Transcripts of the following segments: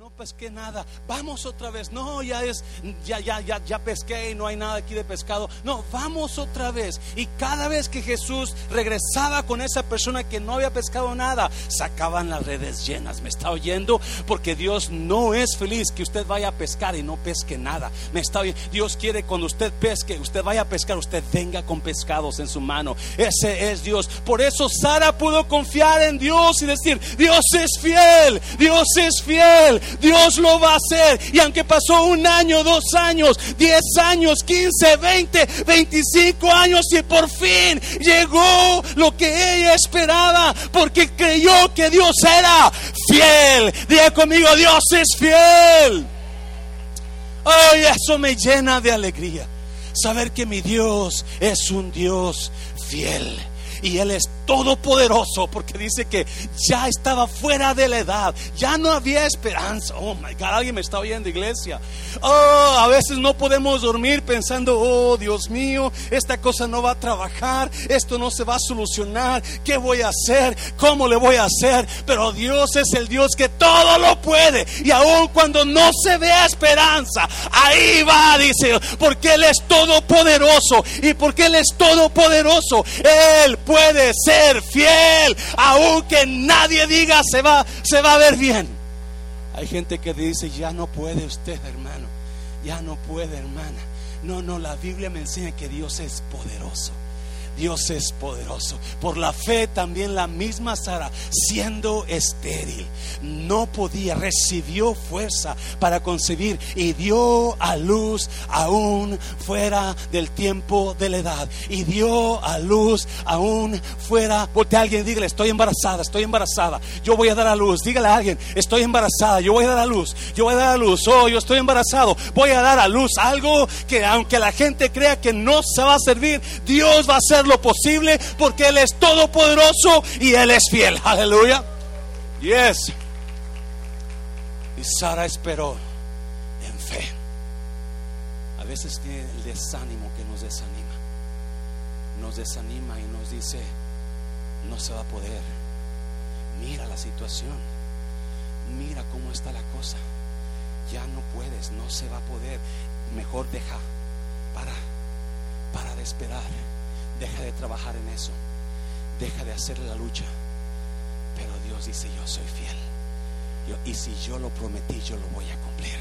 no pesqué nada. Vamos otra vez. No, ya es, ya, ya, ya, ya pesqué y no hay nada aquí de pescado. No, vamos otra vez. Y cada vez que Jesús regresaba con esa persona que no había pescado nada, sacaban las redes llenas. ¿Me está oyendo? Porque Dios no es feliz que usted vaya a pescar y no pesque nada. Me está oyendo. Dios quiere cuando usted pesque, usted vaya a pescar, usted venga con pescados en su mano. Ese es Dios. Por eso Sara pudo confiar en Dios y decir, Dios es fiel, Dios es fiel, Dios lo va a hacer. Y aunque pasó un año, dos años, diez años, quince, veinte, veinticinco años y por fin llegó lo que ella esperaba, porque creyó que Dios era fiel. Diga conmigo, Dios es fiel. Ay, eso me llena de alegría. Saber que mi Dios es un Dios fiel. Y Él es todopoderoso porque dice que ya estaba fuera de la edad, ya no había esperanza. Oh my God, alguien me está oyendo, iglesia. Oh, a veces no podemos dormir pensando, oh Dios mío, esta cosa no va a trabajar, esto no se va a solucionar, ¿qué voy a hacer? ¿Cómo le voy a hacer? Pero Dios es el Dios que todo lo puede y aun cuando no se vea esperanza, ahí va, dice, porque Él es todopoderoso y porque Él es todopoderoso, Él puede ser fiel, aunque nadie diga se va, se va a ver bien. Hay gente que dice, ya no puede usted, hermano, ya no puede, hermana. No, no, la Biblia me enseña que Dios es poderoso. Dios es poderoso. Por la fe también la misma Sara, siendo estéril, no podía, recibió fuerza para concebir y dio a luz aún fuera del tiempo de la edad. Y dio a luz aún fuera. Porque alguien dígale, estoy embarazada, estoy embarazada. Yo voy a dar a luz. Dígale a alguien, estoy embarazada, yo voy a dar a luz. Yo voy a dar a luz. Oh, yo estoy embarazado. Voy a dar a luz algo que aunque la gente crea que no se va a servir, Dios va a hacerlo lo posible porque Él es todopoderoso y Él es fiel. Aleluya. Yes. Y Sara esperó en fe. A veces tiene el desánimo que nos desanima. Nos desanima y nos dice, no se va a poder. Mira la situación. Mira cómo está la cosa. Ya no puedes, no se va a poder. Mejor deja para, para de esperar Deja de trabajar en eso. Deja de hacer la lucha. Pero Dios dice, yo soy fiel. y si yo lo prometí, yo lo voy a cumplir.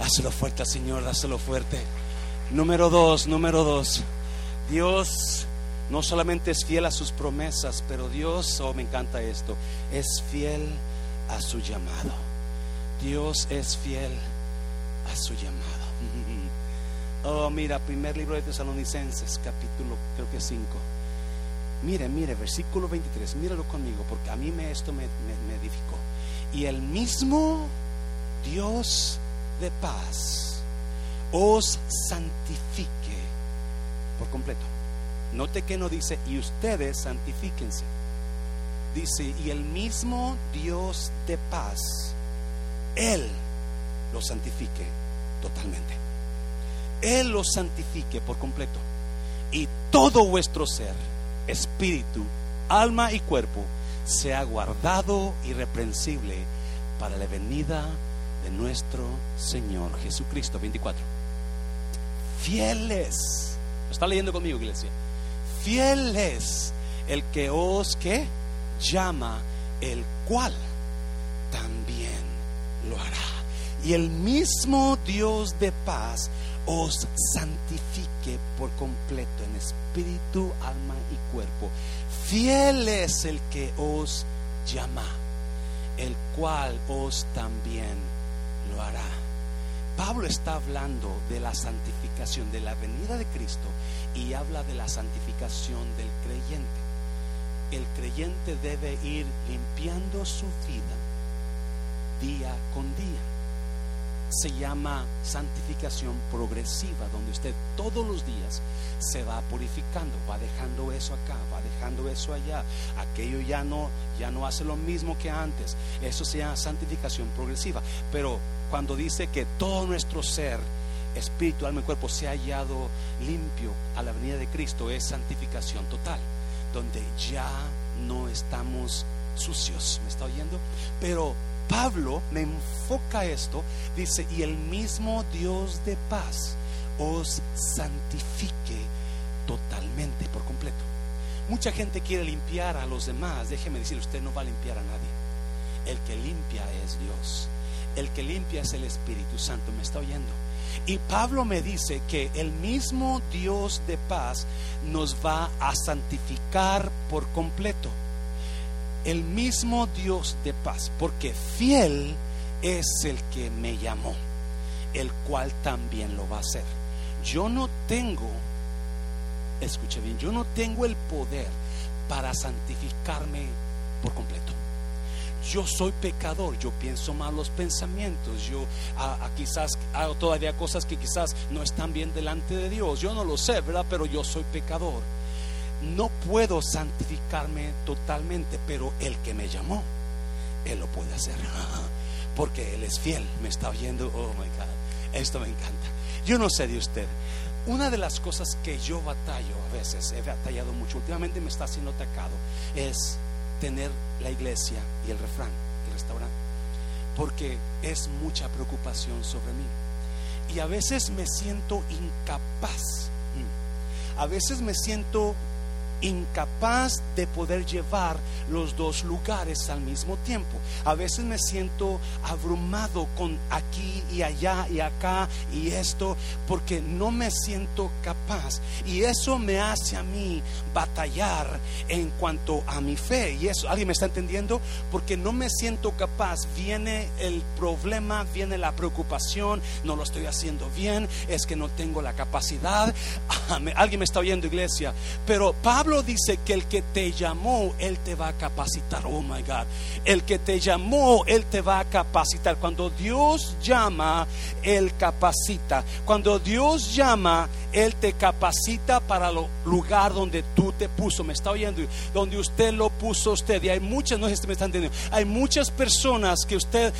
Hazlo fuerte, Señor, hazlo fuerte. Número dos, número dos. Dios no solamente es fiel a sus promesas, pero Dios, oh, me encanta esto, es fiel a su llamado. Dios es fiel a su llamado. Oh, mira, primer libro de Tesalonicenses, capítulo creo que 5. Mire, mire, versículo 23, míralo conmigo, porque a mí me, esto me, me edificó. Y el mismo Dios de paz os santifique por completo. Note que no dice, y ustedes santifíquense. Dice, y el mismo Dios de paz, Él lo santifique totalmente. Él los santifique por completo. Y todo vuestro ser, espíritu, alma y cuerpo, sea guardado irreprensible para la venida de nuestro Señor Jesucristo. 24. Fieles. ¿Lo está leyendo conmigo, iglesia? Fieles el que os que llama, el cual también lo hará. Y el mismo Dios de paz os santifique por completo en espíritu, alma y cuerpo. Fiel es el que os llama, el cual os también lo hará. Pablo está hablando de la santificación, de la venida de Cristo y habla de la santificación del creyente. El creyente debe ir limpiando su vida día con día se llama santificación progresiva, donde usted todos los días se va purificando, va dejando eso acá, va dejando eso allá, aquello ya no, ya no hace lo mismo que antes. Eso se llama santificación progresiva. Pero cuando dice que todo nuestro ser, espíritu, alma y cuerpo se ha hallado limpio a la venida de Cristo, es santificación total, donde ya no estamos sucios, ¿me está oyendo? Pero Pablo me enfoca esto, dice, y el mismo Dios de paz os santifique totalmente, por completo. Mucha gente quiere limpiar a los demás, déjeme decir, usted no va a limpiar a nadie. El que limpia es Dios. El que limpia es el Espíritu Santo, me está oyendo. Y Pablo me dice que el mismo Dios de paz nos va a santificar por completo. El mismo Dios de paz, porque fiel es el que me llamó, el cual también lo va a hacer. Yo no tengo, escuche bien, yo no tengo el poder para santificarme por completo yo soy pecador, yo pienso malos pensamientos, yo quizás hago todavía cosas que quizás no están bien delante de Dios, yo no lo sé, ¿verdad? Pero yo soy pecador. No puedo santificarme totalmente, pero el que me llamó, Él lo puede hacer. Porque Él es fiel, me está oyendo, oh my God, esto me encanta. Yo no sé de usted. Una de las cosas que yo batallo a veces, he batallado mucho, últimamente me está haciendo atacado, es tener la iglesia y el refrán, el restaurante, porque es mucha preocupación sobre mí. Y a veces me siento incapaz, mm. a veces me siento incapaz de poder llevar los dos lugares al mismo tiempo. A veces me siento abrumado con aquí y allá y acá y esto porque no me siento capaz. Y eso me hace a mí batallar en cuanto a mi fe. Y eso, ¿alguien me está entendiendo? Porque no me siento capaz. Viene el problema, viene la preocupación, no lo estoy haciendo bien, es que no tengo la capacidad. Alguien me está oyendo, iglesia. Pero Pablo Dice que el que te llamó, Él te va a capacitar. Oh my God. El que te llamó, Él te va a capacitar. Cuando Dios llama, Él capacita. Cuando Dios llama, Él te capacita para el lugar donde tú te puso. Me está oyendo. Donde usted lo puso usted. Y hay muchas, no sé si me están entendiendo. Hay muchas personas que usted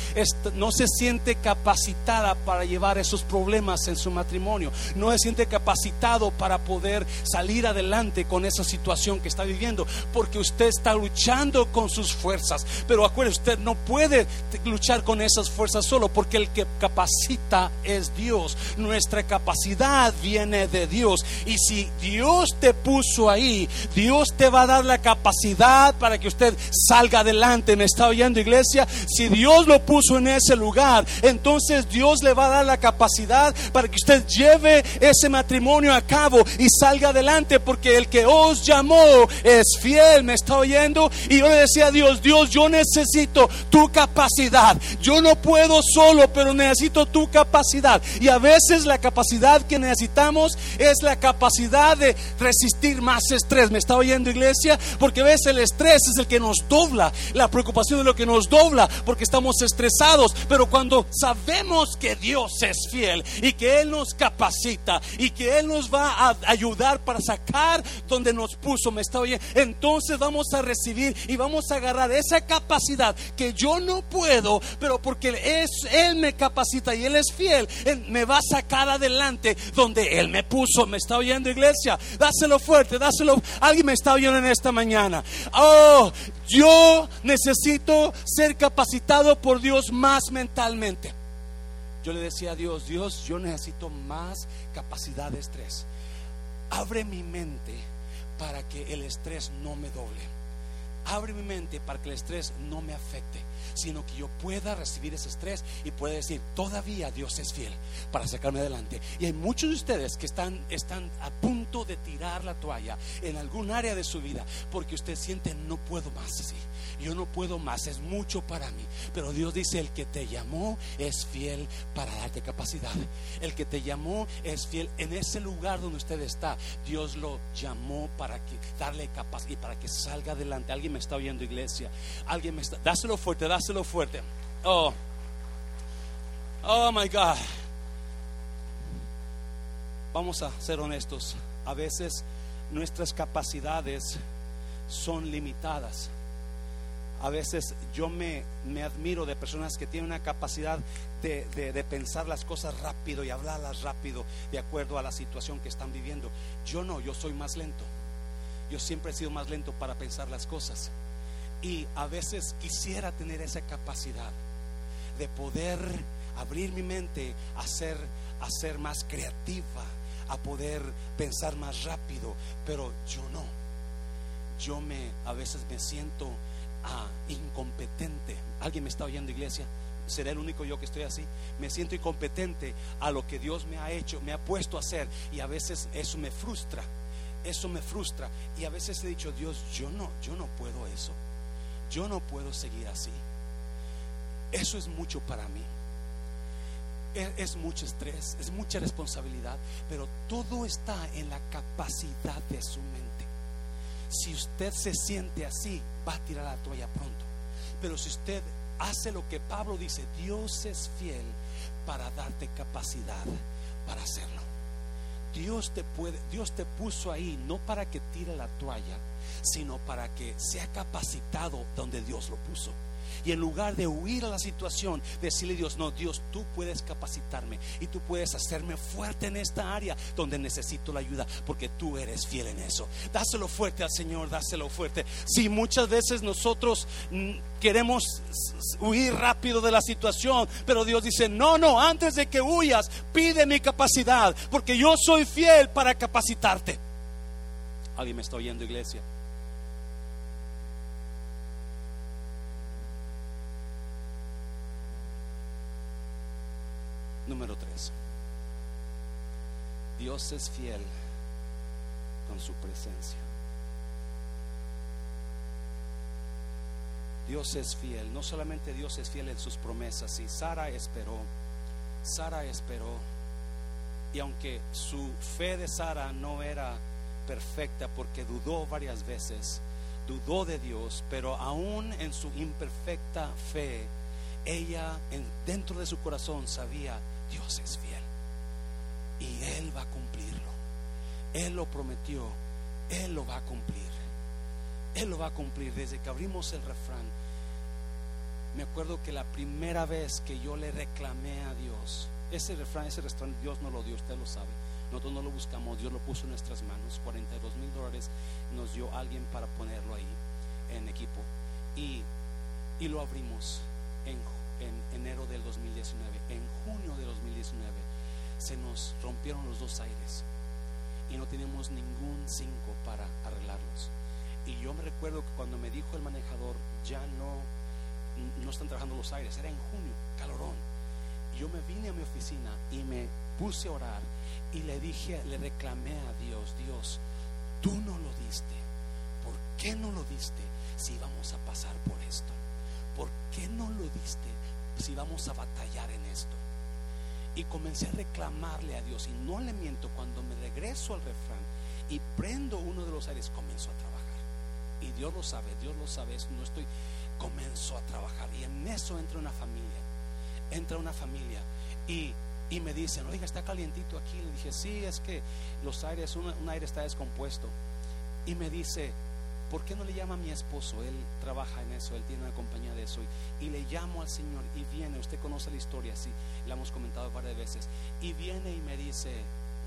no se siente capacitada para llevar esos problemas en su matrimonio. No se siente capacitado para poder salir adelante con esas situaciones situación que está viviendo, porque usted está luchando con sus fuerzas. Pero acuérdese, usted no puede luchar con esas fuerzas solo, porque el que capacita es Dios. Nuestra capacidad viene de Dios. Y si Dios te puso ahí, Dios te va a dar la capacidad para que usted salga adelante. ¿Me está oyendo, iglesia? Si Dios lo puso en ese lugar, entonces Dios le va a dar la capacidad para que usted lleve ese matrimonio a cabo y salga adelante, porque el que os llamó es fiel, me está oyendo. Y yo le decía a Dios, Dios, yo necesito tu capacidad. Yo no puedo solo, pero necesito tu capacidad. Y a veces la capacidad que necesitamos es la capacidad de resistir más estrés. ¿Me está oyendo iglesia? Porque a veces el estrés es el que nos dobla. La preocupación es lo que nos dobla porque estamos estresados. Pero cuando sabemos que Dios es fiel y que Él nos capacita y que Él nos va a ayudar para sacar donde nos puso, me está oyendo. Entonces vamos a recibir y vamos a agarrar esa capacidad que yo no puedo, pero porque es, Él me capacita y Él es fiel, Él me va a sacar adelante donde Él me puso. ¿Me está oyendo, iglesia? Dáselo fuerte, dáselo. Alguien me está oyendo en esta mañana. Oh, yo necesito ser capacitado por Dios más mentalmente. Yo le decía a Dios, Dios, yo necesito más capacidad de estrés. Abre mi mente para que el estrés no me doble. Abre mi mente para que el estrés no me afecte sino que yo pueda recibir ese estrés y pueda decir, todavía Dios es fiel para sacarme adelante. Y hay muchos de ustedes que están, están a punto de tirar la toalla en algún área de su vida porque usted siente, no puedo más así. Yo no puedo más, es mucho para mí. Pero Dios dice, el que te llamó es fiel para darte capacidad. El que te llamó es fiel en ese lugar donde usted está. Dios lo llamó para que darle capacidad y para que salga adelante. Alguien me está oyendo, iglesia. Alguien me está, dáselo fuerte, dáselo lo fuerte. Oh, oh my God. Vamos a ser honestos. A veces nuestras capacidades son limitadas. A veces yo me, me admiro de personas que tienen una capacidad de, de, pensar las cosas rápido y hablarlas rápido de acuerdo a la situación que están viviendo. Yo no, yo soy más lento. Yo siempre he sido más lento para pensar las cosas. Y a veces quisiera tener esa capacidad, de poder abrir mi mente a ser, a ser más creativa, a poder pensar más rápido, pero yo no. Yo me a veces me siento ah, incompetente. ¿Alguien me está oyendo, iglesia? seré el único yo que estoy así. Me siento incompetente a lo que Dios me ha hecho, me ha puesto a hacer. Y a veces eso me frustra. Eso me frustra. Y a veces he dicho, Dios, yo no, yo no puedo eso. Yo no puedo seguir así. Eso es mucho para mí. Es, es mucho estrés, es mucha responsabilidad, pero todo está en la capacidad de su mente. Si usted se siente así, va a tirar la toalla pronto. Pero si usted hace lo que Pablo dice, Dios es fiel para darte capacidad para hacerlo. Dios te puede, Dios te puso ahí no para que tire la toalla, sino para que sea capacitado donde Dios lo puso. Y en lugar de huir a la situación, decirle a Dios, no, Dios, tú puedes capacitarme y tú puedes hacerme fuerte en esta área donde necesito la ayuda, porque tú eres fiel en eso. Dáselo fuerte al Señor, dáselo fuerte. Si muchas veces nosotros mm, queremos huir rápido de la situación, pero Dios dice, no, no, antes de que huyas, pide mi capacidad, porque yo soy fiel para capacitarte. ¿Alguien me está oyendo, iglesia? Número tres. Dios es fiel con su presencia. Dios es fiel. No solamente Dios es fiel en sus promesas. Y Sara esperó. Sara esperó. Y aunque su fe de Sara no era perfecta porque dudó varias veces, dudó de Dios, pero aún en su imperfecta fe, ella en, dentro de su corazón sabía Dios es fiel. Y Él va a cumplirlo. Él lo prometió. Él lo va a cumplir. Él lo va a cumplir. Desde que abrimos el refrán, me acuerdo que la primera vez que yo le reclamé a Dios, ese refrán, ese refrán, Dios no lo dio, usted lo sabe. Nosotros no lo buscamos, Dios lo puso en nuestras manos. 42 mil dólares nos dio alguien para ponerlo ahí en equipo. Y, y lo abrimos en en enero del 2019. En junio del 2019 se nos rompieron los dos aires y no teníamos ningún cinco para arreglarlos. Y yo me recuerdo que cuando me dijo el manejador, ya no, no están trabajando los aires, era en junio, calorón. Yo me vine a mi oficina y me puse a orar y le dije, le reclamé a Dios, Dios, tú no lo diste. ¿Por qué no lo diste si íbamos a pasar por esto? ¿Por qué no lo diste si vamos a batallar en esto. Y comencé a reclamarle a Dios. Y no le miento, cuando me regreso al refrán y prendo uno de los aires, comenzó a trabajar. Y Dios lo sabe, Dios lo sabe, eso no estoy, comenzó a trabajar. Y en eso entra una familia, entra una familia y, y me dicen, oiga, está calientito aquí. Le dije, sí, es que los aires, un aire está descompuesto. Y me dice, ¿por qué no le llama a mi esposo? Él trabaja en eso, él tiene una compañía de eso. Y, le llamo al Señor y viene, usted conoce la historia, sí, la hemos comentado varias veces. Y viene y me dice,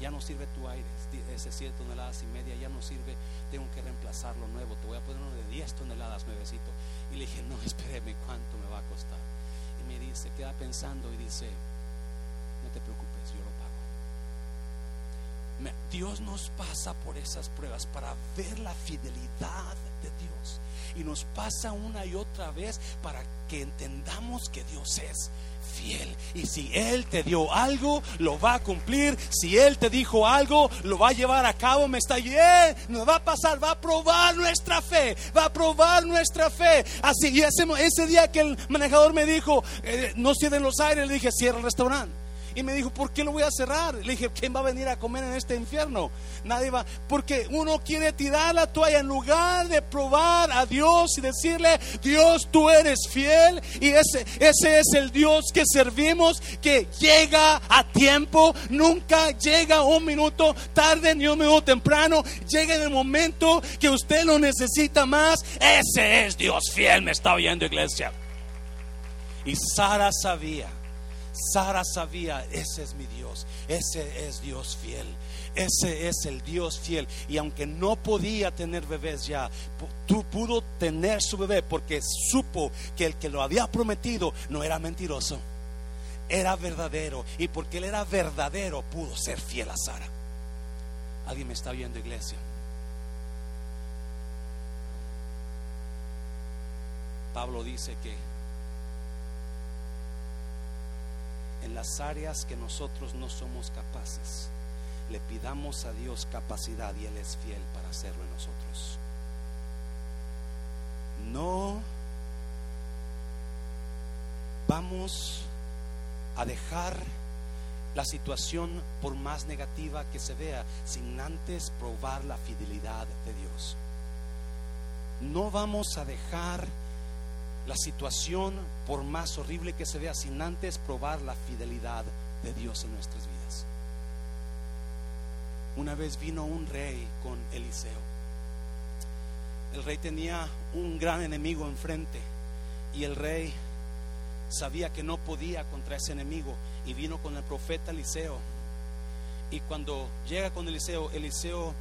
ya no sirve tu aire, ese 7 toneladas y media, ya no sirve, tengo que reemplazarlo nuevo, te voy a poner uno de 10 toneladas nuevecito. Y le dije, no, espéreme, ¿cuánto me va a costar? Y me dice, queda pensando y dice, no te preocupes, yo lo pago. Dios nos pasa por esas pruebas para ver la fidelidad de Dios. Y nos pasa una y otra vez para que entendamos que Dios es fiel. Y si Él te dio algo, lo va a cumplir. Si Él te dijo algo, lo va a llevar a cabo. Me está bien, nos va a pasar, va a probar nuestra fe, va a probar nuestra fe. Así, y ese, ese día que el manejador me dijo, eh, no cierren los aires, le dije, cierra el restaurante. Y me dijo, ¿por qué lo voy a cerrar? Le dije, ¿quién va a venir a comer en este infierno? Nadie va. Porque uno quiere tirar la toalla en lugar de probar a Dios y decirle, Dios, tú eres fiel. Y ese, ese es el Dios que servimos, que llega a tiempo, nunca llega un minuto tarde ni un minuto temprano. Llega en el momento que usted lo necesita más. Ese es Dios fiel, me está oyendo iglesia. Y Sara sabía Sara sabía, ese es mi Dios, ese es Dios fiel, ese es el Dios fiel. Y aunque no podía tener bebés ya, tú pudo tener su bebé porque supo que el que lo había prometido no era mentiroso, era verdadero. Y porque él era verdadero, pudo ser fiel a Sara. ¿Alguien me está viendo, iglesia? Pablo dice que en las áreas que nosotros no somos capaces, le pidamos a Dios capacidad y Él es fiel para hacerlo en nosotros. No vamos a dejar la situación por más negativa que se vea sin antes probar la fidelidad de Dios. No vamos a dejar la situación, por más horrible que se vea, sin antes probar la fidelidad de Dios en nuestras vidas. Una vez vino un rey con Eliseo. El rey tenía un gran enemigo enfrente y el rey sabía que no podía contra ese enemigo y vino con el profeta Eliseo. Y cuando llega con Eliseo, Eliseo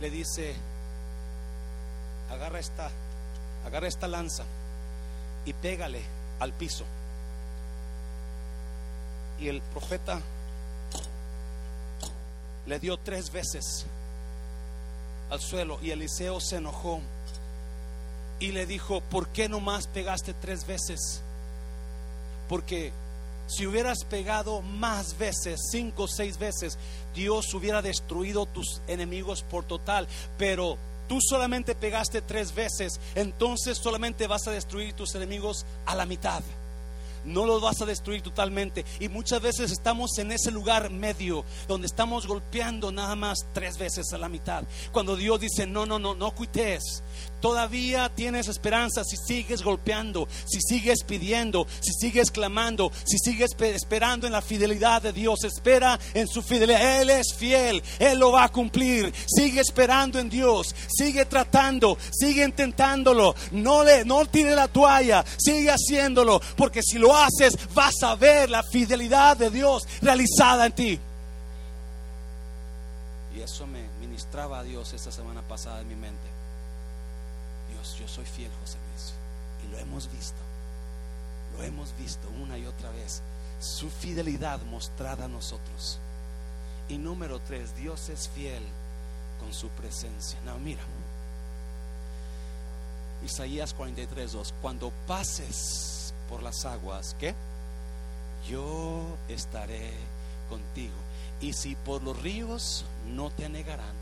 le dice, agarra esta, agarra esta lanza y pégale al piso. Y el profeta le dio tres veces al suelo y Eliseo se enojó y le dijo, ¿por qué no más pegaste tres veces? Porque si hubieras pegado más veces, cinco o seis veces, Dios hubiera destruido tus enemigos por total. Pero tú solamente pegaste tres veces, entonces solamente vas a destruir tus enemigos a la mitad no los vas a destruir totalmente. Y muchas veces estamos en ese lugar medio donde estamos golpeando nada más tres veces a la mitad. Cuando Dios dice, no, no, no, no cuites. Todavía tienes esperanza si sigues golpeando, si sigues pidiendo, si sigues clamando, si sigues esperando en la fidelidad de Dios. Espera en su fidelidad. Él es fiel, Él lo va a cumplir. Sigue esperando en Dios, sigue tratando, sigue intentándolo. No le, no tire la toalla, sigue haciéndolo, porque si lo haces vas a ver la fidelidad de Dios realizada en ti. Y eso me ministraba a Dios esta semana pasada en mi mente yo soy fiel, José Luis. Y lo hemos visto. Lo hemos visto una y otra vez. Su fidelidad mostrada a nosotros. Y número tres, Dios es fiel con su presencia. No, mira. Isaías 43, 2. Cuando pases por las aguas, ¿qué? Yo estaré contigo. Y si por los ríos no te negarán,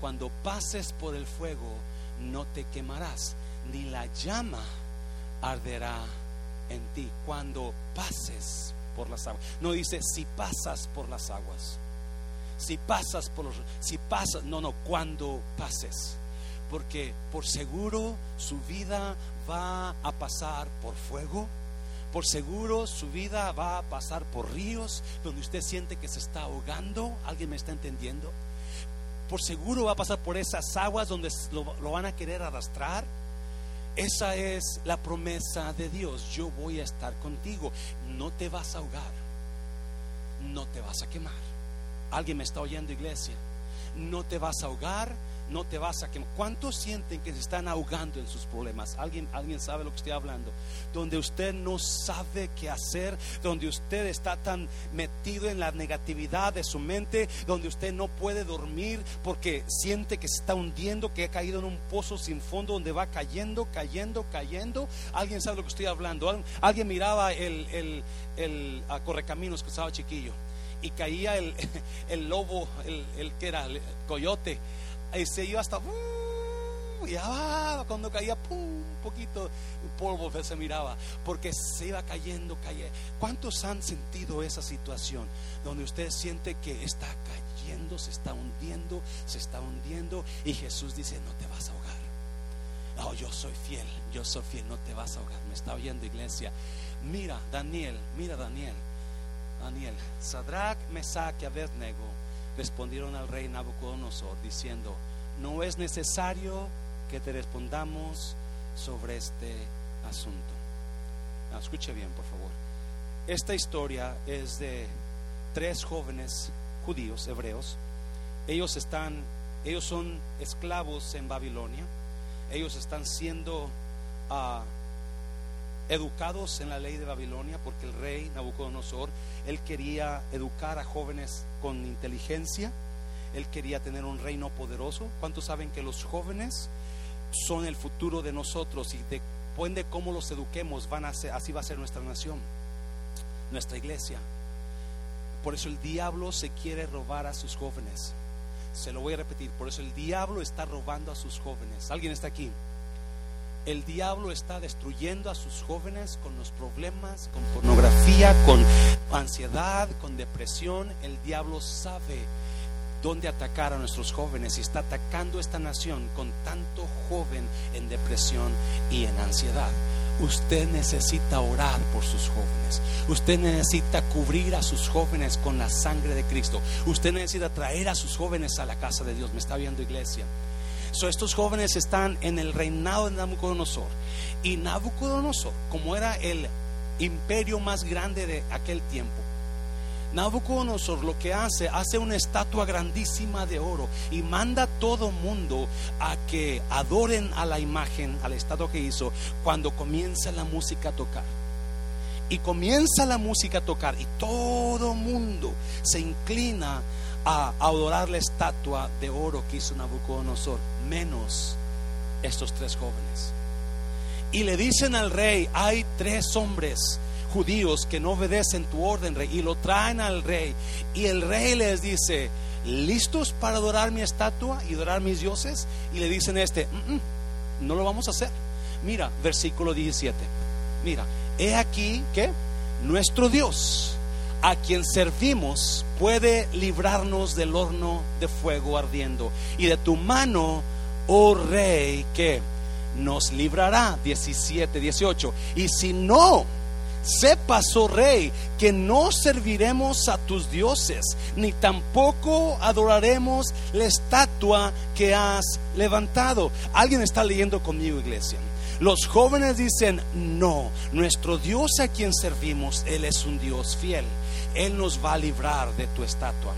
cuando pases por el fuego, no te quemarás, ni la llama arderá en ti cuando pases por las aguas. No dice si pasas por las aguas. Si pasas por los si pasas, no, no, cuando pases. Porque por seguro su vida va a pasar por fuego. Por seguro su vida va a pasar por ríos donde usted siente que se está ahogando. ¿Alguien me está entendiendo? por seguro va a pasar por esas aguas donde lo, van a querer arrastrar. Esa es la promesa de Dios. Yo voy a estar contigo. No te vas a ahogar. No te vas a quemar. ¿Alguien me está oyendo, iglesia? No te vas a ahogar no te vas a quemar. ¿Cuántos sienten que se están ahogando en sus problemas? ¿Alguien, alguien sabe lo que estoy hablando? Donde usted no sabe qué hacer, donde usted está tan metido en la negatividad de su mente, donde usted no puede dormir porque siente que se está hundiendo, que ha caído en un pozo sin fondo, donde va cayendo, cayendo, cayendo. ¿Alguien sabe lo que estoy hablando? ¿Alguien miraba el, el, el a Correcaminos que estaba chiquillo? Y caía el, el lobo, el, el que era, el coyote y se iba hasta uh, y ah, cuando caía un poquito polvo se miraba porque se iba cayendo cayendo ¿cuántos han sentido esa situación donde usted siente que está cayendo se está hundiendo se está hundiendo y Jesús dice no te vas a ahogar no yo soy fiel yo soy fiel no te vas a ahogar me está oyendo iglesia. Mira Daniel mira Daniel. Daniel Sadrach Mesach y Abednego respondieron al rey Nabucodonosor diciendo, no es necesario que te respondamos sobre este asunto. escuche bien, por favor. esta historia es de tres jóvenes judíos, hebreos. Ellos están, ellos son esclavos en Babilonia. Ellos están siendo ah, educados en la ley de Babilonia porque el rey Nabucodonosor, él quería educar a jóvenes con inteligencia. Él quería tener un reino poderoso. ¿Cuántos saben que los jóvenes son el futuro de nosotros y depende de cómo los eduquemos, van a ser, así va a ser nuestra nación, nuestra iglesia? Por eso el diablo se quiere robar a sus jóvenes. Se lo voy a repetir, por eso el diablo está robando a sus jóvenes. ¿Alguien está aquí? El diablo está destruyendo a sus jóvenes con los problemas, con pornografía, con ansiedad, con depresión. El diablo sabe dónde atacar a nuestros jóvenes y está atacando esta nación con tanto joven en depresión y en ansiedad. Usted necesita orar por sus jóvenes. Usted necesita cubrir a sus jóvenes con la sangre de Cristo. Usted necesita traer a sus jóvenes a la casa de Dios. Me está viendo iglesia. So, estos jóvenes están en el reinado de Nabucodonosor. Y Nabucodonosor, como era el imperio más grande de aquel tiempo, Nabucodonosor lo que hace, hace una estatua grandísima de oro y manda a todo mundo a que adoren a la imagen, a la estatua que hizo, cuando comienza la música a tocar. Y comienza la música a tocar y todo mundo se inclina a adorar la estatua de oro que hizo Nabucodonosor, menos estos tres jóvenes. Y le dicen al rey, hay tres hombres judíos que no obedecen tu orden, rey, y lo traen al rey. Y el rey les dice, ¿listos para adorar mi estatua y adorar mis dioses? Y le dicen este, mm, mm, no lo vamos a hacer. Mira, versículo 17. Mira, he aquí que nuestro Dios, a quien servimos, puede librarnos del horno de fuego ardiendo. Y de tu mano, oh rey, que nos librará. 17, 18. Y si no, Sepas, oh rey, que no serviremos a tus dioses, ni tampoco adoraremos la estatua que has levantado. Alguien está leyendo conmigo, iglesia. Los jóvenes dicen, no, nuestro Dios a quien servimos, Él es un Dios fiel. Él nos va a librar de tu estatua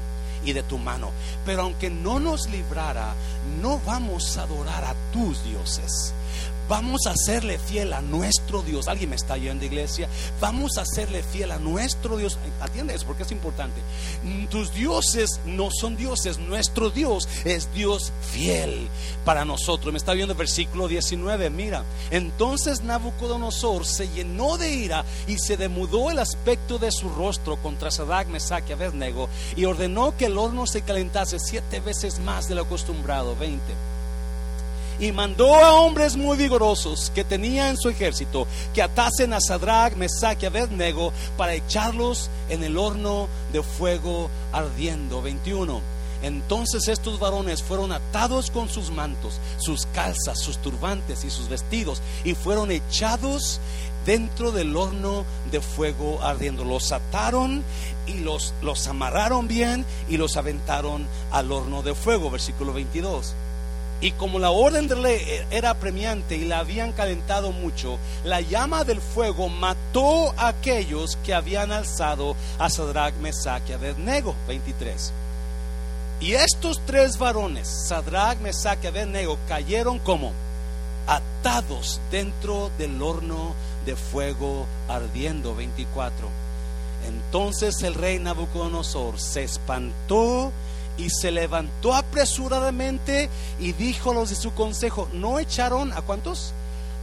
y de tu mano. Pero aunque no nos librara, no vamos a adorar a tus dioses Vamos a serle fiel a nuestro Dios. ¿Alguien me está yendo, iglesia? Vamos a serle fiel a nuestro Dios. Atiende eso porque es importante. Tus dioses no son dioses. Nuestro Dios es Dios fiel para nosotros. Me está viendo el versículo 19. Mira, entonces Nabucodonosor se llenó de ira y se demudó el aspecto de su rostro contra Sadak, Mesach y Abednego y ordenó que el horno se calentase siete veces más de lo acostumbrado. 20 y mandó a hombres muy vigorosos que tenía en su ejército que atasen a Sadrach, Mesach y Abednego para echarlos en el horno de fuego ardiendo. 21. Entonces estos varones fueron atados con sus mantos, sus calzas, sus turbantes y sus vestidos y fueron echados dentro del horno de fuego ardiendo. Los ataron y los, los amarraron bien y los aventaron al horno de fuego. Versículo 22. Y como la orden de ley era premiante y la habían calentado mucho, la llama del fuego mató a aquellos que habían alzado a Sadrach, Mesach y Abednego. 23. Y estos tres varones, Sadrach, Mesach y Abednego, cayeron como atados dentro del horno de fuego ardiendo. 24. Entonces el rey Nabucodonosor se espantó y se levantó apresuradamente y dijo a los de su consejo, ¿no echaron a cuántos?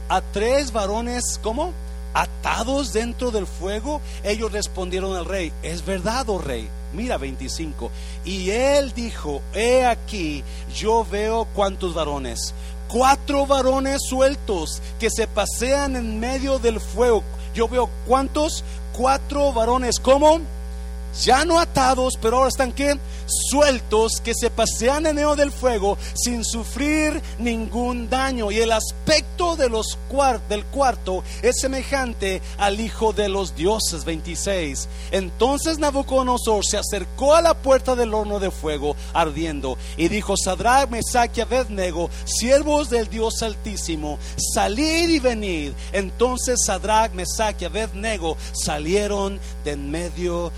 A tres varones, ¿cómo? Atados dentro del fuego. Ellos respondieron al rey, es verdad, oh rey. Mira 25. Y él dijo, he aquí, yo veo cuántos varones. Cuatro varones sueltos que se pasean en medio del fuego. Yo veo cuántos. Cuatro varones, ¿cómo? Ya no atados, pero ahora están qué? sueltos que se pasean en medio del fuego sin sufrir ningún daño. Y el aspecto de los del cuarto es semejante al Hijo de los dioses. 26. Entonces Nabucodonosor se acercó a la puerta del horno de fuego ardiendo y dijo: Sadrach, Mesach y Abednego, siervos del Dios Altísimo, salid y venid. Entonces Sadrach, Mesach y Abednego salieron de en medio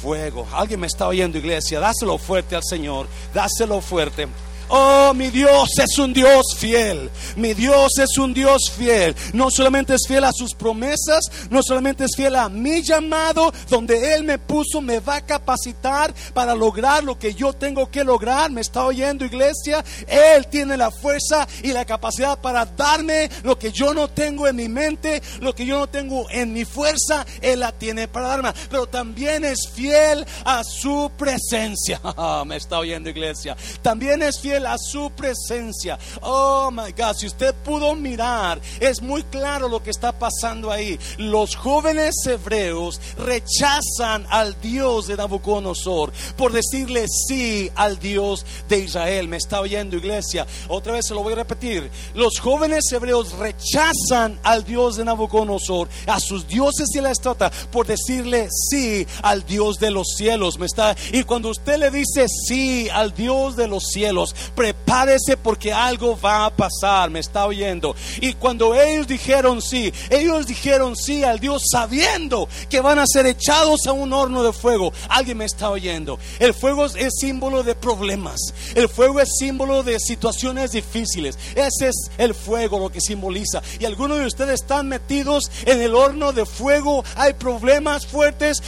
fuego. Alguien me está oyendo, iglesia. Dáselo fuerte al Señor. Dáselo fuerte. Oh, mi Dios es un Dios fiel. Mi Dios es un Dios fiel. No solamente es fiel a sus promesas, no solamente es fiel a mi llamado, donde Él me puso, me va a capacitar para lograr lo que yo tengo que lograr. ¿Me está oyendo, iglesia? Él tiene la fuerza y la capacidad para darme lo que yo no tengo en mi mente, lo que yo no tengo en mi fuerza. Él la tiene para darme. Pero también es fiel a su presencia. ¿Me está oyendo, iglesia? También es fiel a su presencia. Oh my God, si usted pudo mirar, es muy claro lo que está pasando ahí. Los jóvenes hebreos rechazan al Dios de Nabucodonosor por decirle sí al Dios de Israel. Me está oyendo, iglesia. Otra vez se lo voy a repetir. Los jóvenes hebreos rechazan al Dios de Nabucodonosor, a sus dioses y la estatua, por decirle sí al Dios de los cielos. Me está y cuando usted le dice sí al Dios de los cielos, prepárese porque algo va a pasar, me está oyendo. Y cuando ellos dijeron sí, ellos dijeron sí al Dios sabiendo que van a ser echados a un horno de fuego. Alguien me está oyendo. El fuego es símbolo de problemas. El fuego es símbolo de situaciones difíciles. Ese es el fuego lo que simboliza. Y algunos de ustedes están metidos en el horno de fuego. Hay problemas fuertes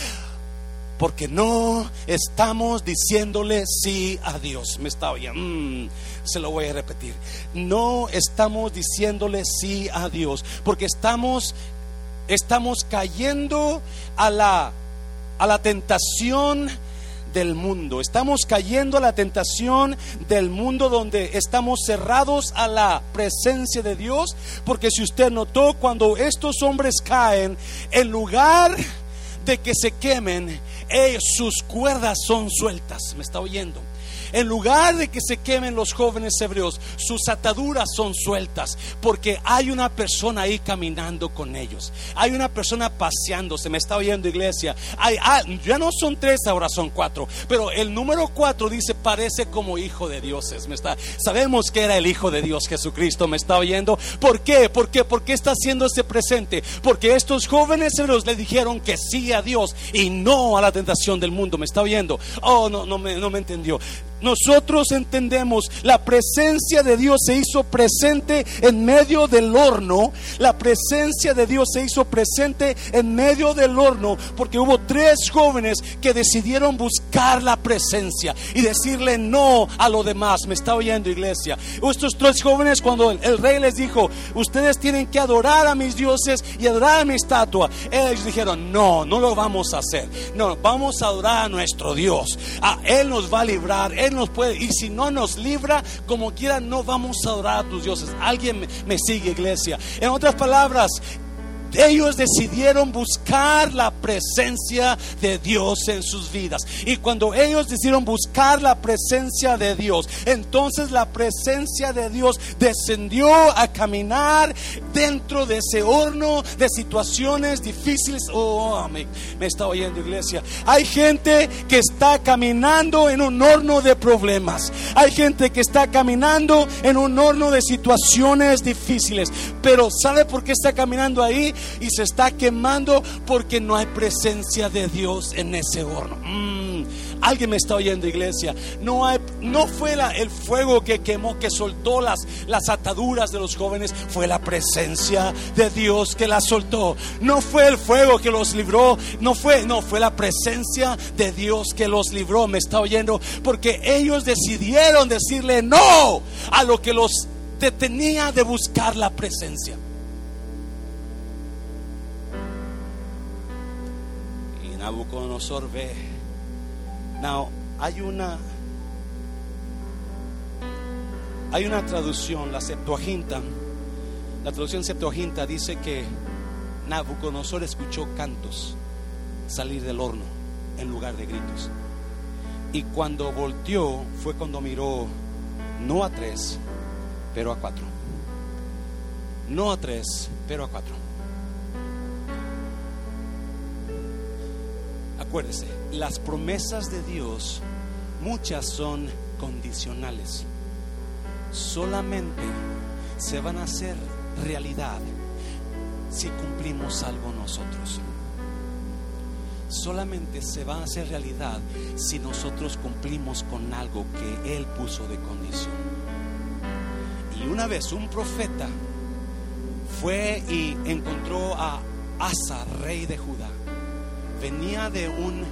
porque no estamos diciéndole sí a Dios. Me está oyendo. Mm, se lo voy a repetir. No estamos diciéndole sí a Dios, porque estamos estamos cayendo a la a la tentación del mundo. Estamos cayendo a la tentación del mundo donde estamos cerrados a la presencia de Dios, porque si usted notó cuando estos hombres caen, en lugar que se quemen, sus cuerdas son sueltas. ¿Me está oyendo? En lugar de que se quemen los jóvenes hebreos, sus ataduras son sueltas, porque hay una persona ahí caminando con ellos. Hay una persona paseándose. Me está oyendo, iglesia. Ah, ya no son tres, ahora son cuatro. Pero el número cuatro dice: parece como hijo de dioses. Me está, sabemos que era el hijo de Dios, Jesucristo. Me está oyendo. ¿Por qué? ¿Por qué? ¿Por qué está haciendo ese presente? Porque estos jóvenes hebreos le dijeron que sí a Dios y no a la tentación del mundo. ¿Me está oyendo? Oh, no, no me, no me entendió. Nosotros entendemos, la presencia de Dios se hizo presente en medio del horno. La presencia de Dios se hizo presente en medio del horno porque hubo tres jóvenes que decidieron buscar la presencia y decirle no a lo demás. Me está oyendo iglesia. Estos tres jóvenes cuando el rey les dijo, ustedes tienen que adorar a mis dioses y adorar a mi estatua. Ellos dijeron, no, no lo vamos a hacer. No, vamos a adorar a nuestro Dios. A Él nos va a librar nos puede. Y si no nos libra, como quiera, no vamos a adorar a tus dioses. Alguien me sigue, iglesia. En otras palabras, ellos decidieron buscar la presencia de Dios en sus vidas. Y cuando ellos decidieron buscar la presencia de Dios, entonces la presencia de Dios descendió a caminar dentro de ese horno de situaciones difíciles. Oh, me, me está oyendo iglesia. Hay gente que está caminando en un horno de problemas. Hay gente que está caminando en un horno de situaciones difíciles. Pero ¿sabe por qué está caminando ahí? Y se está quemando porque no hay presencia de Dios en ese horno. Mm, alguien me está oyendo, iglesia. No, no fue el fuego que quemó, que soltó las, las ataduras de los jóvenes, fue la presencia de Dios que la soltó. No fue el fuego que los libró, no fue, no fue la presencia de Dios que los libró. Me está oyendo, porque ellos decidieron decirle no a lo que los detenía de buscar la presencia. Nabucodonosor ve. Now, hay una hay una traducción, la Septuaginta. La traducción Septuaginta dice que Nabucodonosor escuchó cantos salir del horno en lugar de gritos. Y cuando volteó fue cuando miró no a tres, pero a cuatro. No a tres, pero a cuatro. Acuérdese, las promesas de Dios, muchas son condicionales. Solamente se van a hacer realidad si cumplimos algo nosotros. Solamente se va a hacer realidad si nosotros cumplimos con algo que Él puso de condición. Y una vez un profeta fue y encontró a Asa, rey de Judá. Venía de un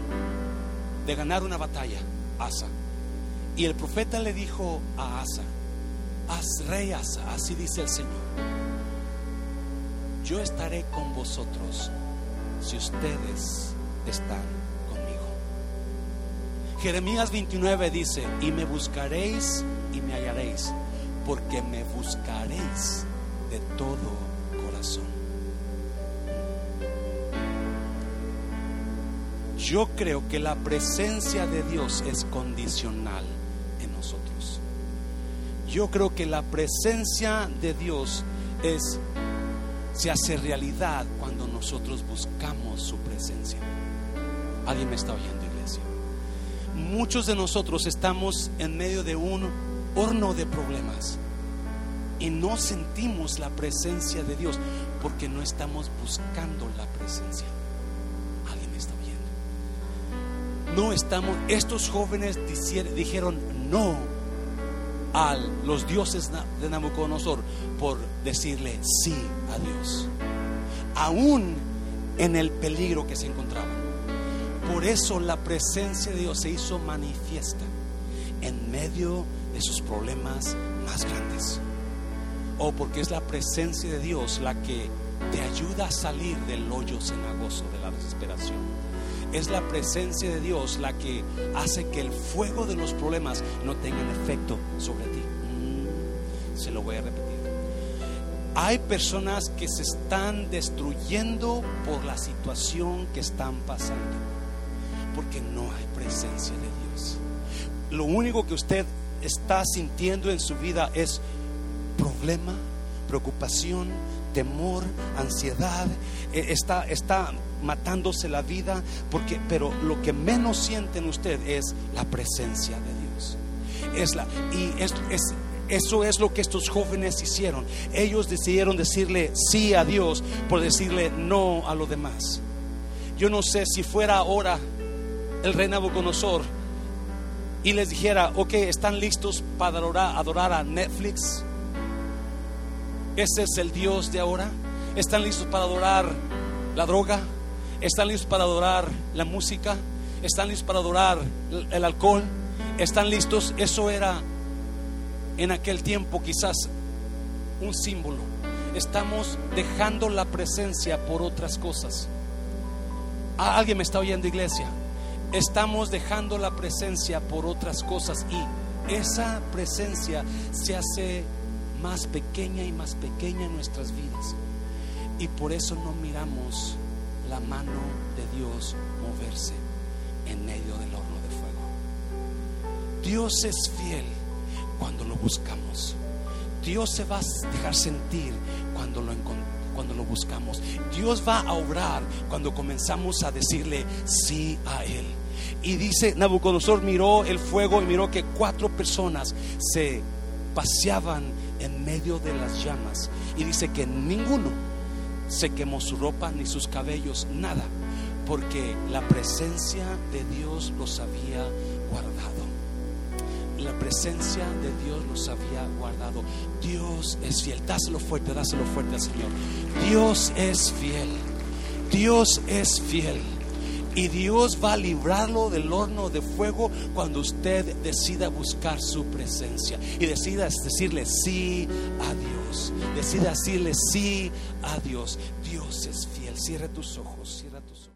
de ganar una batalla, Asa. Y el profeta le dijo a Asa, rey Asa, así dice el Señor, yo estaré con vosotros si ustedes están conmigo. Jeremías 29 dice, y me buscaréis y me hallaréis, porque me buscaréis de todo corazón. Yo creo que la presencia de Dios es condicional en nosotros. Yo creo que la presencia de Dios es se hace realidad cuando nosotros buscamos su presencia. ¿Alguien me está oyendo, iglesia? Muchos de nosotros estamos en medio de un horno de problemas y no sentimos la presencia de Dios porque no estamos buscando la presencia. ¿Alguien me está oyendo? No estamos, estos jóvenes dijeron no a los dioses de Nabucodonosor por decirle sí a Dios, aún en el peligro que se encontraban. Por eso la presencia de Dios se hizo manifiesta en medio de sus problemas más grandes. O porque es la presencia de Dios la que te ayuda a salir del hoyo cenagoso de la desesperación es la presencia de Dios la que hace que el fuego de los problemas no tengan efecto sobre ti. Mm, se lo voy a repetir. Hay personas que se están destruyendo por la situación que están pasando, porque no hay presencia de Dios. Lo único que usted está sintiendo en su vida es problema, preocupación, temor, ansiedad, eh, está, está matándose la vida, porque, pero lo que menos siente en usted es la presencia de Dios. Es la, y es, eso es lo que estos jóvenes hicieron. Ellos decidieron decirle sí a Dios por decirle no a lo demás. Yo no sé si fuera ahora el rey Nabucodonosor y les dijera, ok, ¿están listos para adorar, adorar a Netflix? Ese es el Dios de ahora. ¿Están listos para adorar la droga? ¿Están listos para adorar la música? ¿Están listos para adorar el alcohol? ¿Están listos? Eso era en aquel tiempo quizás un símbolo. Estamos dejando la presencia por otras cosas. Alguien me está oyendo, iglesia. Estamos dejando la presencia por otras cosas y esa presencia se hace más pequeña y más pequeña en nuestras vidas. Y por eso no miramos la mano de Dios moverse en medio del horno de fuego. Dios es fiel cuando lo buscamos. Dios se va a dejar sentir cuando lo cuando lo buscamos. Dios va a obrar cuando comenzamos a decirle sí a Él. Y dice, Nabucodonosor miró el fuego y miró que cuatro personas se paseaban en medio de las llamas. Y dice que ninguno se quemó su ropa ni sus cabellos, nada, porque la presencia de Dios los había guardado. La presencia de Dios los había guardado. Dios es fiel. Dáselo fuerte, dáselo fuerte al Señor. Dios es fiel. Dios es fiel. Y Dios va a librarlo del horno de fuego cuando usted decida buscar su presencia y decida decirle sí a Dios. Decida decirle sí a Dios. Dios es fiel. Cierra tus ojos, cierra tus ojos.